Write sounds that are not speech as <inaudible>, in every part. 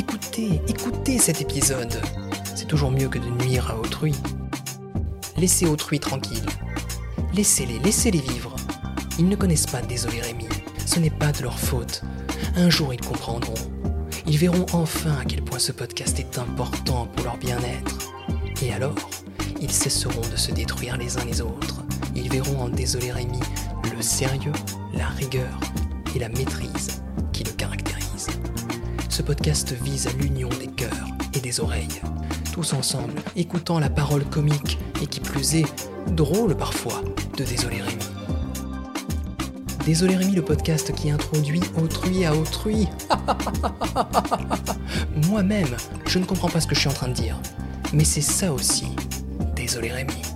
écoutez, écoutez cet épisode. C'est toujours mieux que de nuire à autrui. Laissez autrui tranquille. Laissez-les, laissez-les vivre. Ils ne connaissent pas Désolé Rémi. Ce n'est pas de leur faute. Un jour, ils comprendront. Ils verront enfin à quel point ce podcast est important pour leur bien-être. Et alors, ils cesseront de se détruire les uns les autres. Ils verront en Désolé Rémi le sérieux, la rigueur et la maîtrise. Ce podcast vise à l'union des cœurs et des oreilles. Tous ensemble, écoutant la parole comique et qui plus est, drôle parfois, de Désolé Rémi. Désolé Rémi, le podcast qui introduit autrui à autrui. <laughs> Moi-même, je ne comprends pas ce que je suis en train de dire. Mais c'est ça aussi. Désolé Rémi.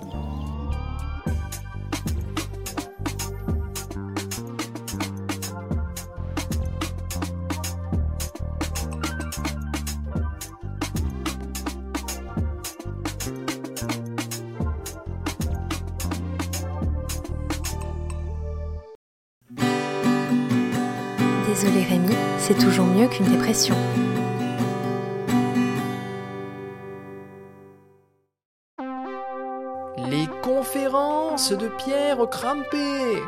Désolé Rémi, c'est toujours mieux qu'une dépression. Les conférences de Pierre Crampé.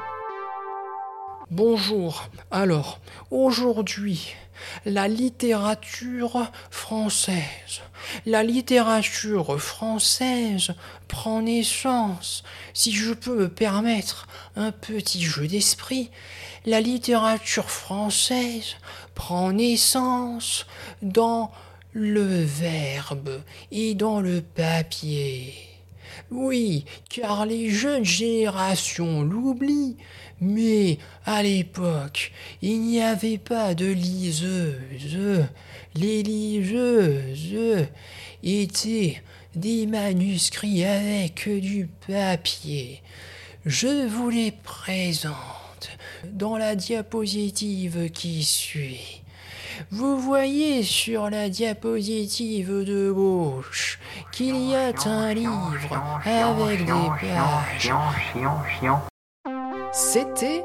Bonjour. Alors, aujourd'hui, la littérature française. La littérature française prend naissance, si je peux me permettre un petit jeu d'esprit, la littérature française prend naissance dans le verbe et dans le papier. Oui, car les jeunes générations l'oublient, mais à l'époque, il n'y avait pas de liseuses. Les liseuses étaient des manuscrits avec du papier. Je vous les présente dans la diapositive qui suit. Vous voyez sur la diapositive de gauche qu'il y a un livre avec des pages. C'était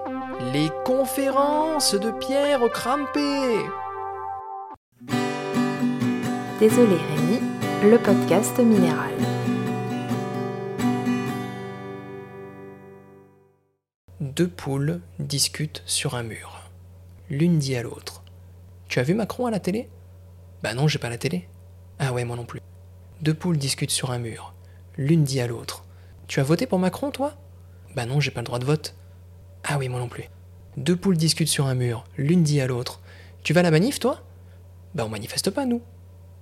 les conférences de Pierre Crampé. Désolé Rémi, le podcast minéral. Deux poules discutent sur un mur. L'une dit à l'autre Tu as vu Macron à la télé? Bah non, j'ai pas la télé. Ah ouais, moi non plus. Deux poules discutent sur un mur. L'une dit à l'autre Tu as voté pour Macron, toi? Bah non, j'ai pas le droit de vote. Ah oui, moi non plus. Deux poules discutent sur un mur. L'une dit à l'autre Tu vas à la manif, toi? Bah on manifeste pas, nous.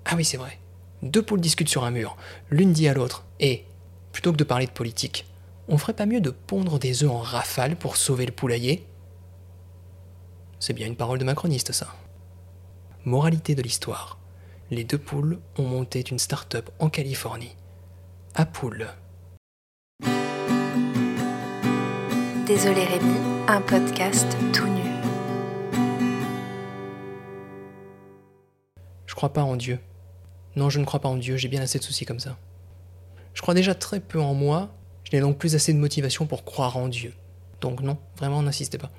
Ah oui, c'est vrai. Deux poules discutent sur un mur. L'une dit à l'autre Et, plutôt que de parler de politique, on ferait pas mieux de pondre des œufs en rafale pour sauver le poulailler? C'est bien une parole de macroniste, ça. Moralité de l'histoire. Les deux poules ont monté une start-up en Californie. À Poule. Désolé Rémi, un podcast tout nu. Je crois pas en Dieu. Non, je ne crois pas en Dieu, j'ai bien assez de soucis comme ça. Je crois déjà très peu en moi, je n'ai donc plus assez de motivation pour croire en Dieu. Donc non, vraiment n'insistez pas.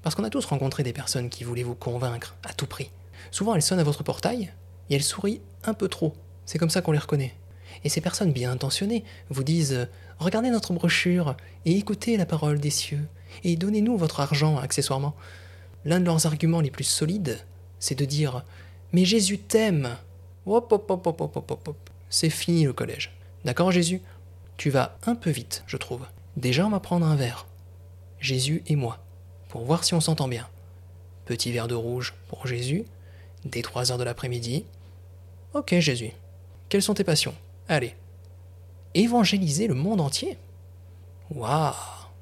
Parce qu'on a tous rencontré des personnes qui voulaient vous convaincre à tout prix. Souvent elles sonnent à votre portail et elles sourient un peu trop. C'est comme ça qu'on les reconnaît. Et ces personnes bien intentionnées vous disent Regardez notre brochure et écoutez la parole des cieux et donnez-nous votre argent accessoirement. L'un de leurs arguments les plus solides, c'est de dire Mais Jésus t'aime Hop, hop, hop, hop, hop, hop, hop. C'est fini le collège. D'accord, Jésus? Tu vas un peu vite, je trouve. Déjà, on va prendre un verre. Jésus et moi, pour voir si on s'entend bien. Petit verre de rouge pour Jésus, dès 3 heures de l'après-midi. Ok, Jésus. Quelles sont tes passions? Allez. Évangéliser le monde entier? Waouh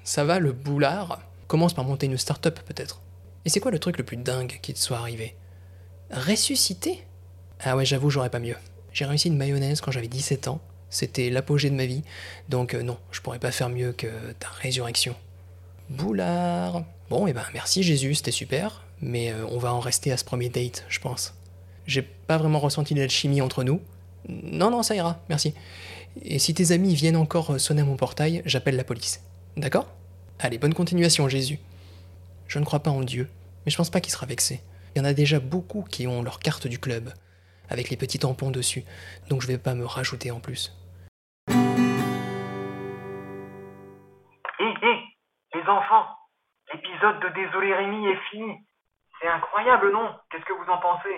Ça va, le boulard? Commence par monter une start-up, peut-être. Et c'est quoi le truc le plus dingue qui te soit arrivé? Ressusciter? Ah ouais, j'avoue, j'aurais pas mieux. J'ai réussi une mayonnaise quand j'avais 17 ans. C'était l'apogée de ma vie. Donc euh, non, je pourrais pas faire mieux que ta résurrection. Boulard. Bon, et ben merci Jésus, c'était super. Mais euh, on va en rester à ce premier date, je pense. J'ai pas vraiment ressenti l'alchimie entre nous. Non, non, ça ira, merci. Et si tes amis viennent encore sonner à mon portail, j'appelle la police. D'accord? Allez, bonne continuation, Jésus. Je ne crois pas en Dieu, mais je pense pas qu'il sera vexé. Il y en a déjà beaucoup qui ont leur carte du club, avec les petits tampons dessus, donc je vais pas me rajouter en plus. Hé, hé, les enfants, l'épisode de Désolé Rémi est fini. C'est incroyable, non? Qu'est-ce que vous en pensez?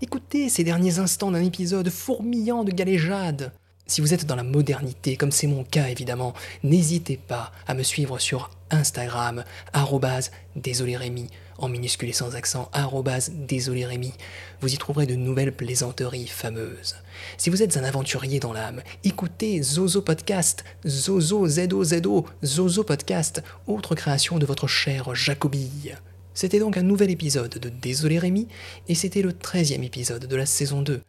Écoutez ces derniers instants d'un épisode fourmillant de galéjades. Si vous êtes dans la modernité, comme c'est mon cas évidemment, n'hésitez pas à me suivre sur Instagram, arrobase désolé Rémi, en minuscule et sans accent, arrobase désolé Rémi. Vous y trouverez de nouvelles plaisanteries fameuses. Si vous êtes un aventurier dans l'âme, écoutez Zozo Podcast, Zozo Z-O-Z-O, Zozo Podcast, autre création de votre cher Jacobille. C'était donc un nouvel épisode de Désolé Rémi, et c'était le 13e épisode de la saison 2.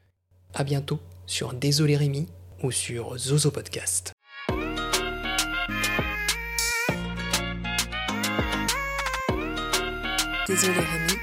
A bientôt sur Désolé Rémi ou sur Zozo Podcast. Désolé Rémi.